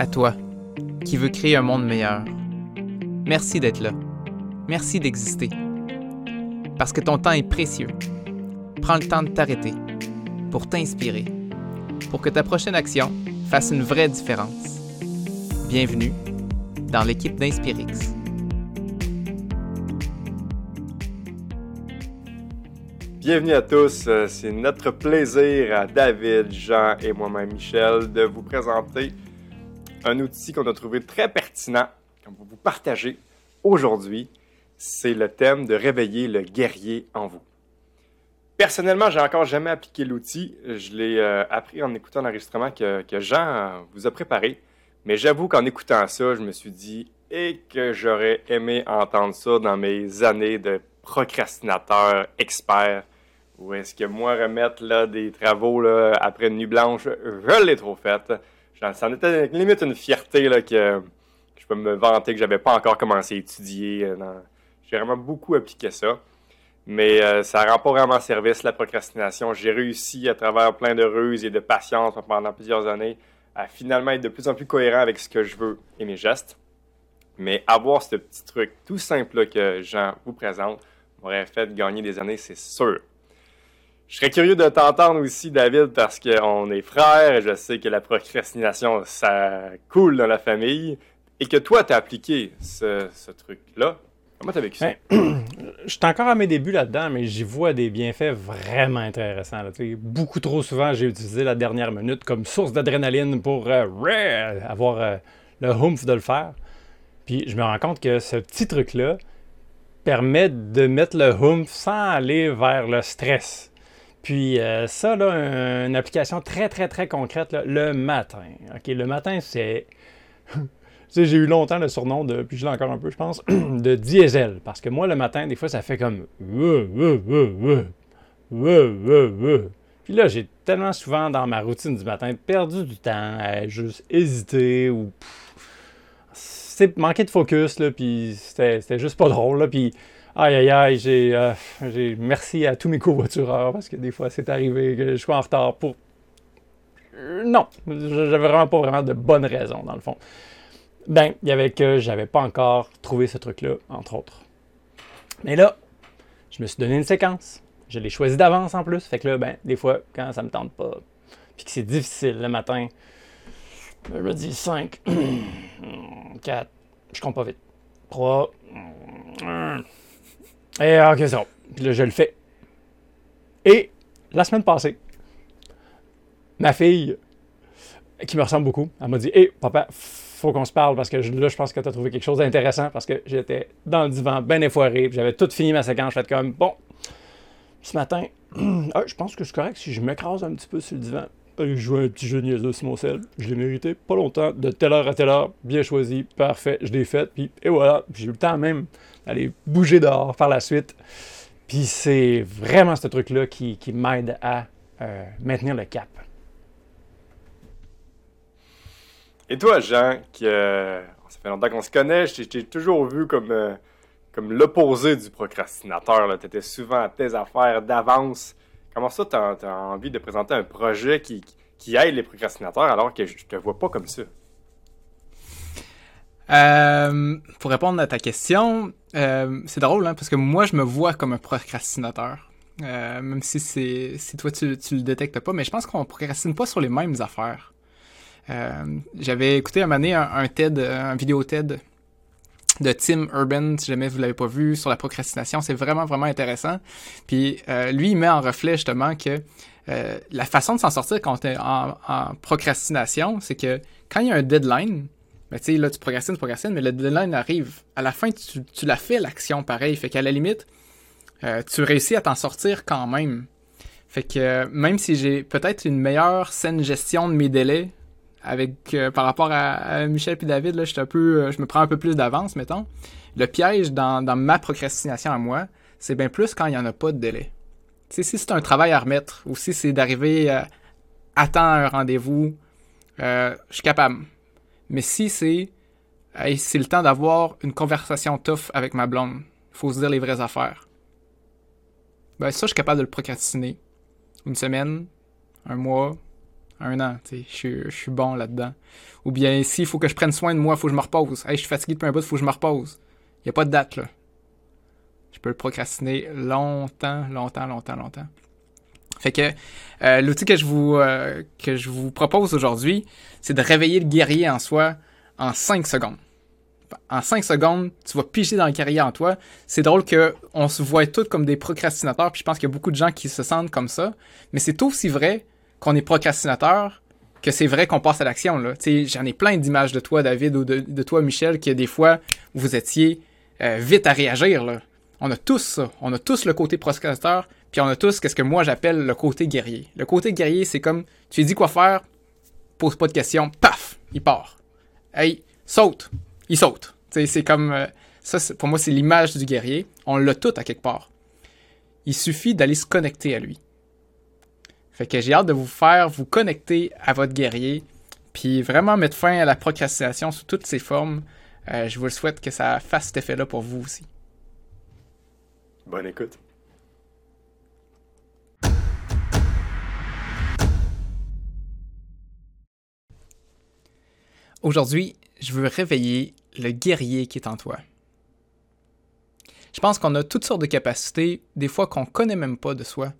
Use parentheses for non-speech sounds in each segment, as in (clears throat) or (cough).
À toi, qui veux créer un monde meilleur. Merci d'être là. Merci d'exister. Parce que ton temps est précieux. Prends le temps de t'arrêter pour t'inspirer, pour que ta prochaine action fasse une vraie différence. Bienvenue dans l'équipe d'Inspirix. Bienvenue à tous, euh, c'est notre plaisir à David, Jean et moi-même Michel de vous présenter un outil qu'on a trouvé très pertinent qu'on va vous partager aujourd'hui. C'est le thème de réveiller le guerrier en vous. Personnellement, j'ai encore jamais appliqué l'outil. Je l'ai euh, appris en écoutant l'enregistrement que, Jean vous a préparé. Mais j'avoue qu'en écoutant ça, je me suis dit et que j'aurais aimé entendre ça dans mes années de procrastinateur expert ou est-ce que moi, remettre là, des travaux là, après une nuit blanche, je l'ai trop fait. Ça en était limite une fierté là, que, je peux me vanter que j'avais pas encore commencé à étudier. Euh, j'ai vraiment beaucoup appliqué ça. Mais euh, ça rend pas vraiment service, la procrastination. J'ai réussi, à travers plein de ruses et de patience pendant plusieurs années, à finalement être de plus en plus cohérent avec ce que je veux et mes gestes. Mais avoir ce petit truc tout simple que Jean vous présente m'aurait fait gagner des années, c'est sûr. Je serais curieux de t'entendre aussi, David, parce qu'on est frères et je sais que la procrastination, ça coule dans la famille et que toi, tu as appliqué ce, truc-là. Comment tu as vécu ça? Ben, (clears throat) je suis encore à mes débuts là-dedans, mais j'y vois des bienfaits vraiment intéressants. Beaucoup trop souvent, j'ai utilisé la dernière minute comme source d'adrénaline pour euh, avoir euh, le humph de le faire. Puis je me rends compte que ce petit truc-là permet de mettre le humph sans aller vers le stress. Puis euh, ça, là, une application très, très, très concrète, le matin. OK, le matin, c'est... (laughs) j'ai eu longtemps le surnom de, puis je l'ai encore un peu, je pense, (clears throat) de diesel. Parce que moi, le matin, des fois, ça fait comme... Puis là, j'ai tellement souvent dans ma routine du matin perdu du temps à juste hésiter ou... C'est manquer de focus, là, puis c'était juste pas drôle, là, puis Aïe, aïe, aïe, j'ai, euh, j'ai merci à tous mes covoitureurs parce que des fois, c'est arrivé que je sois en retard pour. Euh, non, j'avais vraiment pas vraiment de bonnes raisons, dans le fond. Ben, il y avait que j'avais pas encore trouvé ce truc-là, entre autres. Mais là, je me suis donné une séquence. Je l'ai choisi d'avance en plus. Fait que là, ben, des fois, quand ça me tente pas, puis que c'est difficile le matin, je me dis 5, 4, (clears throat) je compte pas vite. 3, 1. Et eh, ok, ça. Puis là, je le fais. Et la semaine passée, ma fille, qui me ressemble beaucoup, elle m'a dit Hé, papa, faut qu'on se parle parce que là, je pense que tu as trouvé quelque chose d'intéressant parce que j'étais dans le divan, bien effoiré, j'avais tout fini ma séquence. Je fais comme Bon, ce matin, (clears throat) ah, je pense que c'est correct si je m'écrase un petit peu sur le divan. Je joue un petit jeu niaiseux sur mon sel. Je l'ai mérité pas longtemps, de telle heure à telle heure, bien choisi, parfait, je l'ai fait, puis et voilà. J'ai eu le temps même aller bouger dehors par la suite. Puis c'est vraiment ce truc-là qui, m'aide à euh, maintenir le cap. Et toi, Jean, qui, euh, ça fait longtemps qu'on se connaît, je t'ai toujours vu comme, euh, comme l'opposé du procrastinateur. Tu étais souvent à tes affaires d'avance. Comment ça, tu as, envie de présenter un projet qui, aide les procrastinateurs alors que je te vois pas comme ça? Euh, pour répondre à ta question, euh, c'est drôle, hein, parce que moi, je me vois comme un procrastinateur. Euh, même si c'est si toi tu, tu le détectes pas, mais je pense qu'on procrastine pas sur les mêmes affaires. J'avais écouté un année un, TED, un vidéo TED de Tim Urban, si jamais vous l'avez pas vu, sur la procrastination. C'est vraiment, vraiment intéressant. Puis euh, lui, il met en reflet justement que euh, la façon de s'en sortir quand on est en, procrastination, c'est que quand il y a un deadline, ben, tu sais, là, tu procrastines, tu procrastines, mais le deadline arrive. À la fin, tu, tu la fais, l'action, pareil. Fait qu'à la limite, euh, tu réussis à t'en sortir quand même. Fait que même si j'ai peut-être une meilleure saine gestion de mes délais avec euh, par rapport à, Michel et David, là, je, un peu, je me prends un peu plus d'avance, mettons. Le piège dans, dans ma procrastination à moi, c'est bien plus quand il n'y en a pas de délai. si c'est un travail à remettre ou si c'est d'arriver à temps à un rendez-vous, je suis capable. Mais si c'est le temps d'avoir une conversation tough avec ma blonde, faut se dire les vraies affaires. Ben ça, je suis capable de le procrastiner. Une semaine, un mois, un an, tu sais, je suis- bon là-dedans. Ou bien, s'il faut que je prenne soin de moi, il faut que je me repose. Hey, je suis fatigué depuis un bout, il faut que je me repose. Il n'y a pas de date, là. Je peux le procrastiner longtemps, longtemps, longtemps, longtemps. Fait que euh, l'outil que je vous euh, que je vous propose aujourd'hui, c'est de réveiller le guerrier en soi en 5 secondes. En 5 secondes, tu vas piger dans le guerrier en toi. C'est drôle que on se voit tous comme des procrastinateurs, puis je pense qu'il y a beaucoup de gens qui se sentent comme ça, mais c'est aussi vrai qu'on est procrastinateur que c'est vrai qu'on passe à l'action. J'en ai plein d'images de toi, David, ou de, toi, Michel, que des fois, vous étiez euh, vite à réagir. Là. On a tous ça. On a tous le côté procrastinateur, puis on a tous ce que moi j'appelle le côté guerrier. Le côté guerrier, c'est comme, tu dis quoi faire, pose pas de questions, paf, il part. Hey, saute, il saute. C'est comme, euh, ça, pour moi, c'est l'image du guerrier. On l'a tout à quelque part. Il suffit d'aller se connecter à lui. Fait que j'ai hâte de vous faire vous connecter à votre guerrier, puis vraiment mettre fin à la procrastination sous toutes ses formes. Euh, je vous le souhaite que ça fasse cet effet-là pour vous aussi. Bonne écoute. Aujourd'hui, je veux réveiller le guerrier qui est en toi. Je pense qu'on a toutes sortes de capacités, des fois qu'on connaît même pas de soi.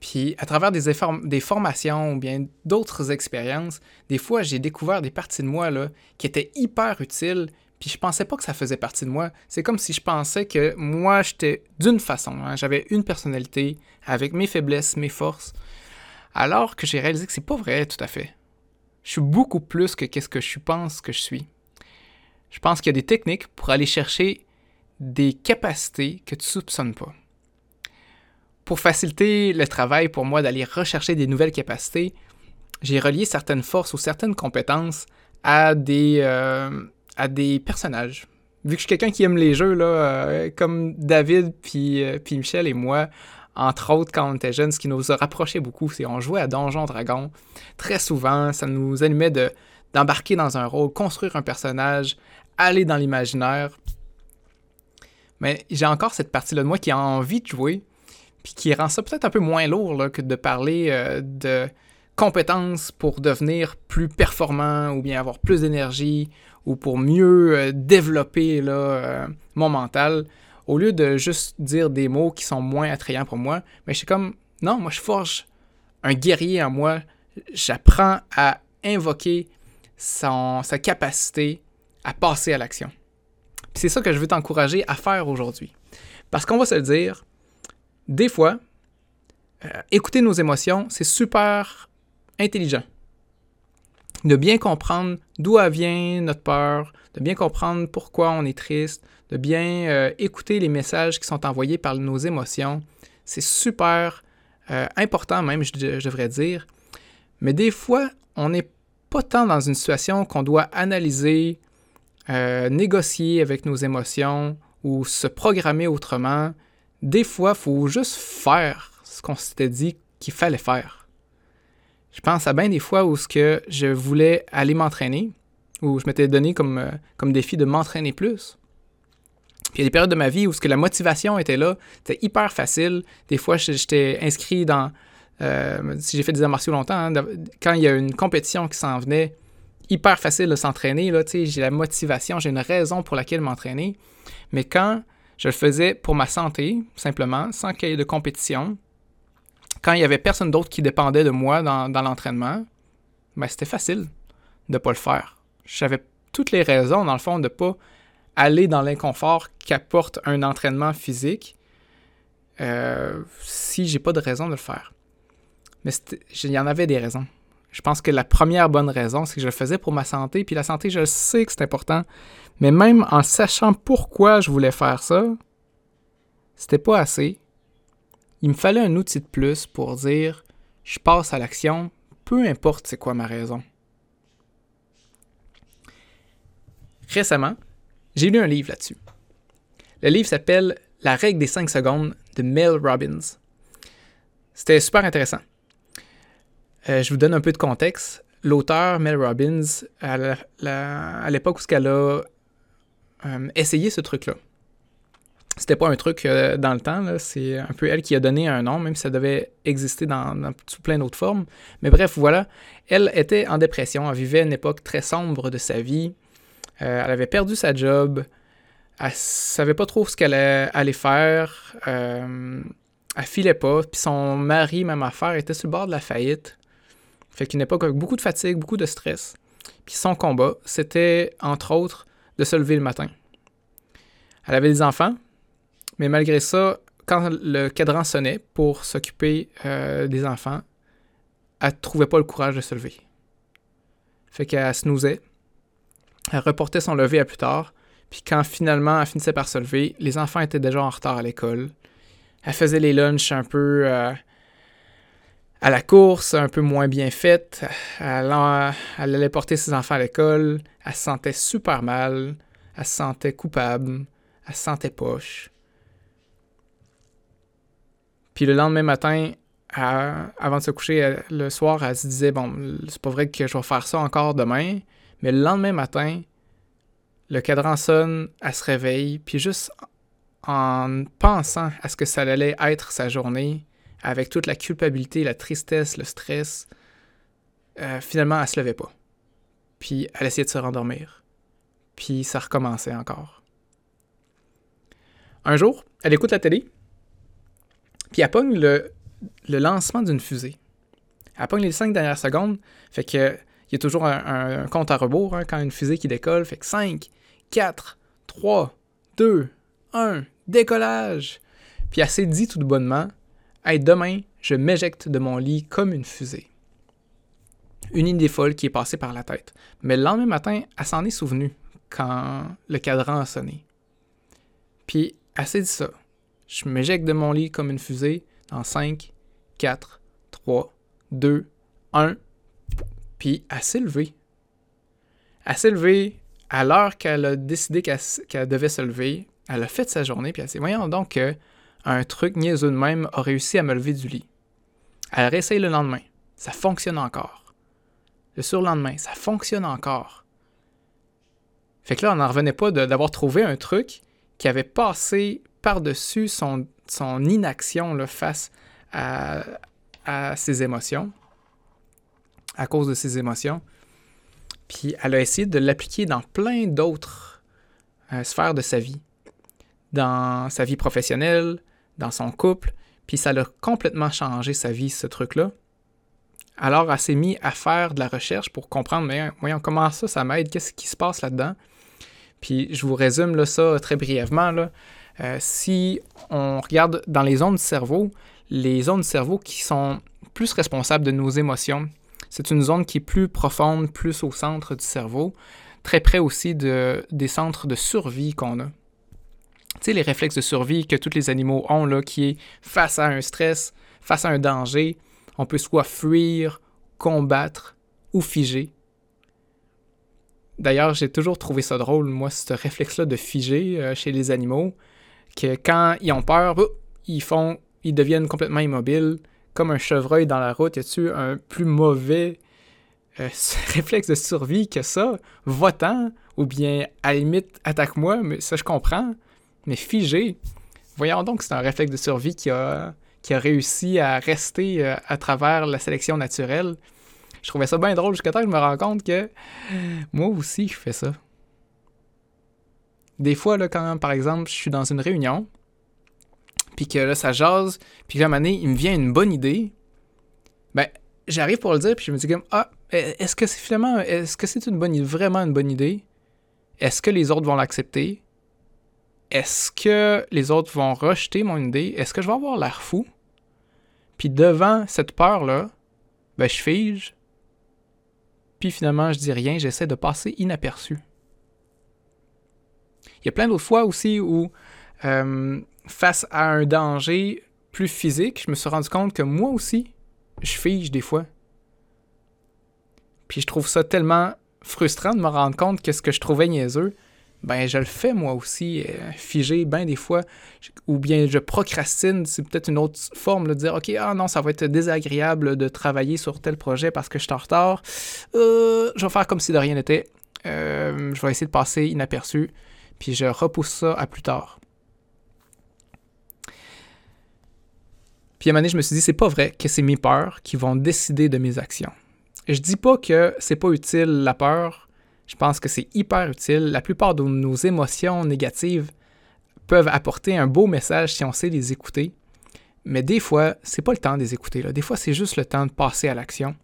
Puis à travers des, des formations ou bien d'autres expériences, des fois j'ai découvert des parties de moi là, qui étaient hyper utiles, puis je pensais pas que ça faisait partie de moi. C'est comme si je pensais que moi j'étais d'une façon, hein. j'avais une personnalité avec mes faiblesses, mes forces, alors que j'ai réalisé que c'est pas vrai tout à fait. Je suis beaucoup plus que qu'est-ce que je pense que je suis. Je pense qu'il y a des techniques pour aller chercher des capacités que tu soupçonnes pas. Pour faciliter le travail pour moi d'aller rechercher des nouvelles capacités, j'ai relié certaines forces ou certaines compétences à des, euh, à des personnages. Vu que je suis quelqu'un qui aime les jeux, là, euh, comme David puis, euh, puis Michel et moi, entre autres quand on était jeunes, ce qui nous a rapprochés beaucoup, c'est qu'on jouait à Donjon Dragon. Très souvent, ça nous animait de, d'embarquer dans un rôle, construire un personnage, aller dans l'imaginaire. Mais j'ai encore cette partie-là de moi qui a envie de jouer, puis qui rend ça peut-être un peu moins lourd que de parler euh, de compétences pour devenir plus performant ou bien avoir plus d'énergie ou pour mieux euh, développer euh, mon mental. Au lieu de juste dire des mots qui sont moins attrayants pour moi, mais je suis comme, non, moi je forge un guerrier en moi. J'apprends à invoquer sa capacité à passer à l'action. C'est ça que je veux t'encourager à faire aujourd'hui. Parce qu'on va se le dire, des fois, euh, écouter nos émotions, c'est super intelligent. De bien comprendre d'où vient notre peur, de bien comprendre pourquoi on est triste, de bien euh, écouter les messages qui sont envoyés par nos émotions, c'est super euh, important même, je, devrais dire. Mais des fois, on n'est pas tant dans une situation qu'on doit analyser, négocier avec nos émotions ou se programmer autrement. Des fois, il faut juste faire ce qu'on s'était dit qu'il fallait faire. Je pense à bien des fois où ce que je voulais aller m'entraîner, où je m'étais donné comme, euh, comme défi de m'entraîner plus. Puis il y a des périodes de ma vie où ce que la motivation était là, c'était hyper facile. Des fois, j'étais inscrit dans, euh, si j'ai fait des arts martiaux longtemps, hein, quand il y a une compétition qui s'en venait, hyper facile de s'entraîner. J'ai la motivation, j'ai une raison pour laquelle m'entraîner. Mais quand je le faisais pour ma santé, simplement, sans qu'il y ait de compétition, quand il n'y avait personne d'autre qui dépendait de moi dans, l'entraînement, ben, c'était facile de ne pas le faire. J'avais toutes les raisons, dans le fond, de ne pas aller dans l'inconfort qu'apporte un entraînement physique euh, si j'ai pas de raison de le faire. Mais il y en avait des raisons. Je pense que la première bonne raison, c'est que je le faisais pour ma santé. Puis la santé, je sais que c'est important. Mais même en sachant pourquoi je voulais faire ça, c'était pas assez. Il me fallait un outil de plus pour dire je passe à l'action, peu importe c'est quoi ma raison. Récemment, j'ai lu un livre là-dessus. Le livre s'appelle La règle des 5 secondes de Mel Robbins. C'était super intéressant. Euh, je vous donne un peu de contexte. L'auteur, Mel Robbins, à l'époque où elle a euh, essayé ce truc-là, C'était pas un truc euh, dans le temps, c'est un peu elle qui a donné un nom, même si ça devait exister dans, sous plein d'autres formes. Mais bref, voilà, elle était en dépression, elle vivait une époque très sombre de sa vie. Elle avait perdu sa job, elle savait pas trop ce qu'elle allait faire, euh, elle filait pas, puis son mari, même affaire, était sur le bord de la faillite. Fait qu'une époque avec beaucoup de fatigue, beaucoup de stress. Puis son combat, c'était entre autres de se lever le matin. Elle avait des enfants, mais malgré ça, quand le cadran sonnait pour s'occuper euh, des enfants, elle trouvait pas le courage de se lever. Fait qu'elle snoozait. Elle reportait son lever à plus tard. Puis quand finalement elle finissait par se lever, les enfants étaient déjà en retard à l'école. Elle faisait les lunchs un peu euh, à la course, un peu moins bien faites. Elle, elle allait porter ses enfants à l'école. Elle se sentait super mal. Elle se sentait coupable. Elle se sentait poche. Puis le lendemain matin, avant de se coucher le soir, elle se disait Bon, c'est pas vrai que je vais faire ça encore demain. Mais le lendemain matin, le cadran sonne, elle se réveille, puis juste en pensant à ce que ça allait être sa journée, avec toute la culpabilité, la tristesse, le stress, euh, finalement, elle se levait pas. Puis elle essayait de se rendormir. Puis ça recommençait encore. Un jour, elle écoute la télé, puis elle pogne le, lancement d'une fusée. Elle pogne les cinq dernières secondes, fait que il y a toujours un, compte à rebours hein, quand une fusée qui décolle, fait que 5, 4, 3, 2, 1, décollage. Puis elle s'est dit tout bonnement, Hey, demain, je m'éjecte de mon lit comme une fusée. Une idée folle qui est passée par la tête. Mais le lendemain matin, elle s'en est souvenue quand le cadran a sonné. Puis elle s'est dit ça. Je m'éjecte de mon lit comme une fusée dans 5, 4, 3, 2, 1. Puis elle s'est levée. Elle s'est levée à l'heure qu'elle a décidé qu'elle devait se lever. Elle a fait sa journée, puis elle s'est dit Voyons donc que un truc niaiseux de même a réussi à me lever du lit. Elle réessaye le lendemain. Ça fonctionne encore. Le surlendemain, ça fonctionne encore. Fait que là, on n'en revenait pas d'avoir trouvé un truc qui avait passé par-dessus son, inaction face à, ses émotions, à cause de ses émotions. Puis elle a essayé de l'appliquer dans plein d'autres euh, sphères de sa vie. Dans sa vie professionnelle, dans son couple, puis ça l'a complètement changé sa vie, ce truc-là. Alors elle s'est mise à faire de la recherche pour comprendre, mais voyons, comment ça, ça m'aide, qu'est-ce qui se passe là-dedans? Puis je vous résume ça très brièvement. Euh, si on regarde dans les zones du cerveau, les zones du cerveau qui sont plus responsables de nos émotions, c'est une zone qui est plus profonde, plus au centre du cerveau, très près aussi de, des centres de survie qu'on a. Tu sais, les réflexes de survie que tous les animaux ont, là, qui est face à un stress, face à un danger, on peut soit fuir, combattre ou figer. D'ailleurs, j'ai toujours trouvé ça drôle, moi, ce réflexe-là de figer euh, chez les animaux que quand ils ont peur, ils font, ils deviennent complètement immobiles, comme un chevreuil dans la route. Y a-tu un plus mauvais euh, (laughs) réflexe de survie que ça? Va-t'en, ou bien à la limite, attaque-moi, mais ça je comprends. Mais figé, voyons donc, c'est un réflexe de survie qui a, qui a réussi à rester euh, à travers la sélection naturelle. Je trouvais ça bien drôle jusqu'à temps que je me rends compte que moi aussi, je fais ça. Des fois, là, quand, par exemple, je suis dans une réunion, puis que là, ça jase, puis que là, à il me vient une bonne idée, ben, j'arrive pour le dire, puis je me dis comme, ah, est-ce que c'est finalement, est-ce que c'est une bonne vraiment une bonne idée? Est-ce que les autres vont l'accepter? Est-ce que les autres vont rejeter mon idée? Est-ce que je vais avoir l'air fou? Puis devant cette peur-là, ben, je fige, puis finalement, je dis rien, j'essaie de passer inaperçu. Il y a plein d'autres fois aussi où, euh, face à un danger plus physique, je me suis rendu compte que moi aussi, je fige des fois. Puis je trouve ça tellement frustrant de me rendre compte que ce que je trouvais niaiseux, ben je le fais moi aussi, euh, figé, ben des fois, ou bien je procrastine, c'est peut-être une autre forme de dire, ok, ah non, ça va être désagréable de travailler sur tel projet parce que je suis en retard, euh, je vais faire comme si de rien n'était, euh, je vais essayer de passer inaperçu, puis je repousse ça à plus tard. Puis à un moment donné, je me suis dit, c'est pas vrai que c'est mes peurs qui vont décider de mes actions. Je dis pas que c'est pas utile la peur, je pense que c'est hyper utile. La plupart de nos émotions négatives peuvent apporter un beau message si on sait les écouter. Mais des fois, c'est pas le temps de les écouter. Là. Des fois, c'est juste le temps de passer à l'action.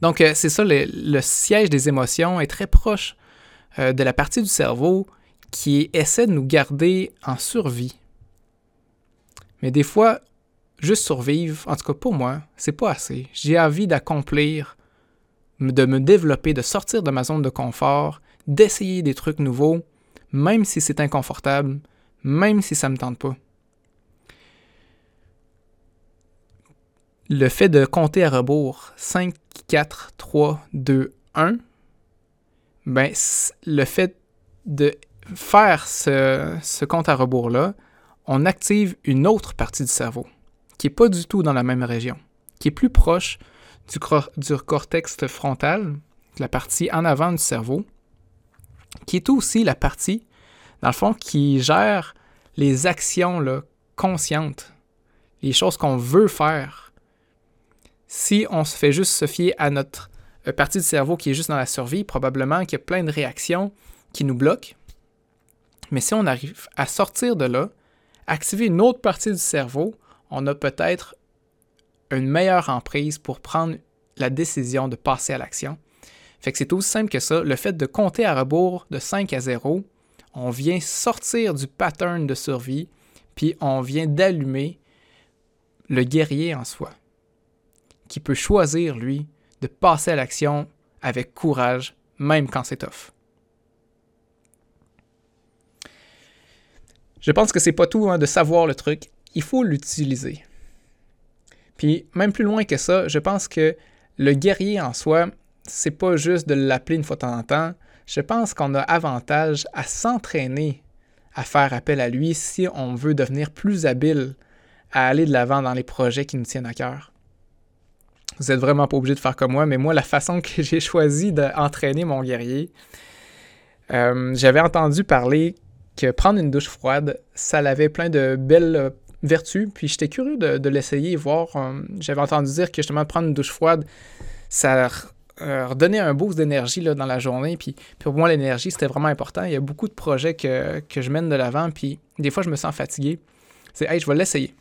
Donc, euh, c'est ça, le, siège des émotions est très proche euh, de la partie du cerveau qui essaie de nous garder en survie. Mais des fois, juste survivre, en tout cas pour moi, c'est pas assez. J'ai envie d'accomplir, de me développer, de sortir de ma zone de confort, d'essayer des trucs nouveaux, même si c'est inconfortable, même si ça me tente pas. Le fait de compter à rebours 5, 4, 3, 2, 1, ben, le fait de faire ce, ce compte à rebours-là, on active une autre partie du cerveau qui n'est pas du tout dans la même région, qui est plus proche du, cortex frontal, la partie en avant du cerveau, qui est aussi la partie, dans le fond, qui gère les actions conscientes, les choses qu'on veut faire. Si on se fait juste se fier à notre euh, partie du cerveau qui est juste dans la survie, probablement qu'il y a plein de réactions qui nous bloquent. Mais si on arrive à sortir de là, activer une autre partie du cerveau, on a peut-être une meilleure emprise pour prendre la décision de passer à l'action. Fait que c'est aussi simple que ça. Le fait de compter à rebours de 5 à 0, on vient sortir du pattern de survie, puis on vient d'allumer le guerrier en soi, qui peut choisir, lui, de passer à l'action avec courage, même quand c'est tough. Je pense que c'est pas tout hein, de savoir le truc, il faut l'utiliser. Puis même plus loin que ça, je pense que le guerrier en soi, c'est pas juste de l'appeler une fois de temps en temps. Je pense qu'on a avantage à s'entraîner à faire appel à lui si on veut devenir plus habile à aller de l'avant dans les projets qui nous tiennent à cœur. Vous n'êtes vraiment pas obligé de faire comme moi, mais moi, la façon que j'ai choisi d'entraîner mon guerrier, euh, j'avais entendu parler que prendre une douche froide, ça avait plein de belles vertus. Puis j'étais curieux de, l'essayer et voir. Euh, j'avais entendu dire que justement prendre une douche froide, ça euh, redonnait un boost d'énergie dans la journée. Puis, pour moi, l'énergie, c'était vraiment important. Il y a beaucoup de projets que, que je mène de l'avant. Puis des fois, je me sens fatigué. C'est, hey, je vais l'essayer.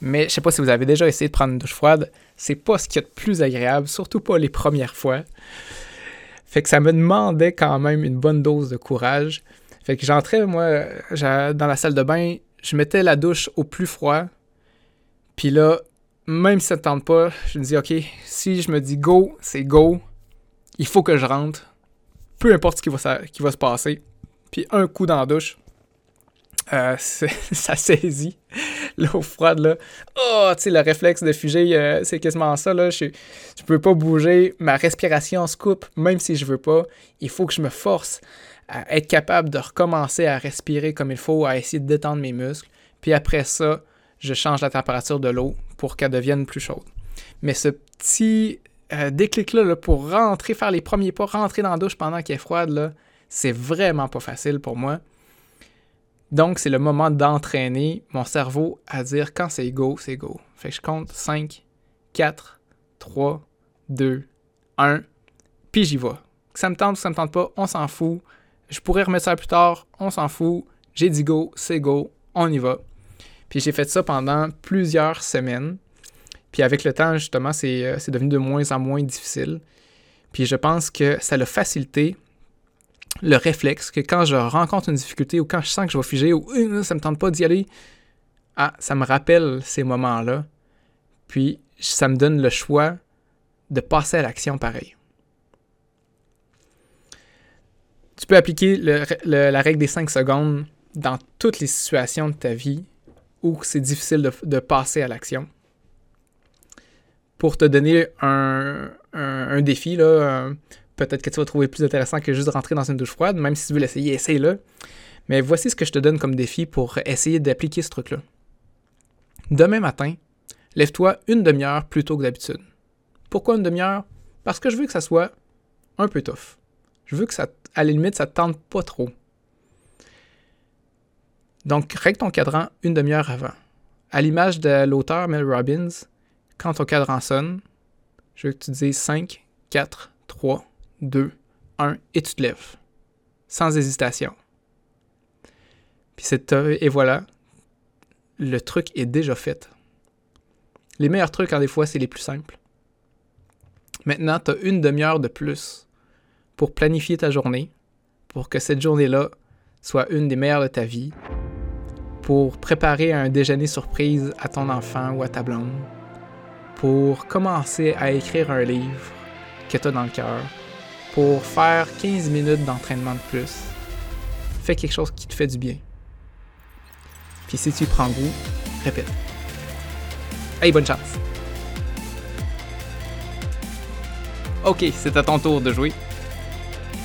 Mais je sais pas si vous avez déjà essayé de prendre une douche froide. C'est pas ce qui est de plus agréable, surtout pas les premières fois. Fait que ça me demandait quand même une bonne dose de courage. Fait que j'entrais, moi, dans la salle de bain, je mettais la douche au plus froid. Puis là, même si ça ne tente pas, je me dis, OK, si je me dis go, c'est go. Il faut que je rentre. Peu importe ce qui va, se passer. Puis un coup dans la douche, euh, (laughs) ça saisit l'eau froide là. Oh, tu sais le réflexe de fuger, euh, c'est quasiment ça là. Je, je peux pas bouger, ma respiration se coupe, même si je veux pas. Il faut que je me force à être capable de recommencer à respirer comme il faut, à essayer de détendre mes muscles. Puis après ça, je change la température de l'eau pour qu'elle devienne plus chaude. Mais ce petit euh, déclic-là pour rentrer, faire les premiers pas, rentrer dans la douche pendant qu'elle est froide, c'est vraiment pas facile pour moi. Donc, c'est le moment d'entraîner mon cerveau à dire quand c'est go, c'est go. Fait que je compte 5, 4, 3, 2, 1, puis j'y vais. Que ça me tente ou ça me tente pas, on s'en fout. Je pourrais remettre ça plus tard, on s'en fout. J'ai dit go, c'est go, on y va. Puis j'ai fait ça pendant plusieurs semaines. Puis avec le temps, justement, c'est euh, devenu de moins en moins difficile. Puis je pense que ça l'a facilité le réflexe que quand je rencontre une difficulté ou quand je sens que je vais figer ou euh, ça me tente pas d'y aller, ah, ça me rappelle ces moments-là. Puis ça me donne le choix de passer à l'action pareil. Tu peux appliquer la règle des 5 secondes dans toutes les situations de ta vie où c'est difficile de, passer à l'action. Pour te donner un, défi, là, peut-être que tu vas trouver plus intéressant que juste rentrer dans une douche froide, même si tu veux l'essayer, essaye-le. Mais voici ce que je te donne comme défi pour essayer d'appliquer ce truc-là. Demain matin, lève-toi une demi-heure plus tôt que d'habitude. Pourquoi une demi-heure? Parce que je veux que ça soit un peu tough. Je veux que ça, à la limite, ça te tente pas trop. Donc, règle ton cadran une demi-heure avant. à l'image de l'auteur Mel Robbins, quand ton cadran sonne, je veux que tu dises 5, 4, 3, 2, 1 et tu te lèves. Sans hésitation. Puis c'est et voilà, le truc est déjà fait. Les meilleurs trucs, en des fois, c'est les plus simples. Maintenant, tu as une demi-heure de plus pour planifier ta journée, pour que cette journée-là soit une des meilleures de ta vie, pour préparer un déjeuner surprise à ton enfant ou à ta blonde, pour commencer à écrire un livre que tu as dans le cœur, pour faire 15 minutes d'entraînement de plus. Fais quelque chose qui te fait du bien. Puis si tu prends goût, répète. Hey, bonne chance! Ok, c'est à ton tour de jouer.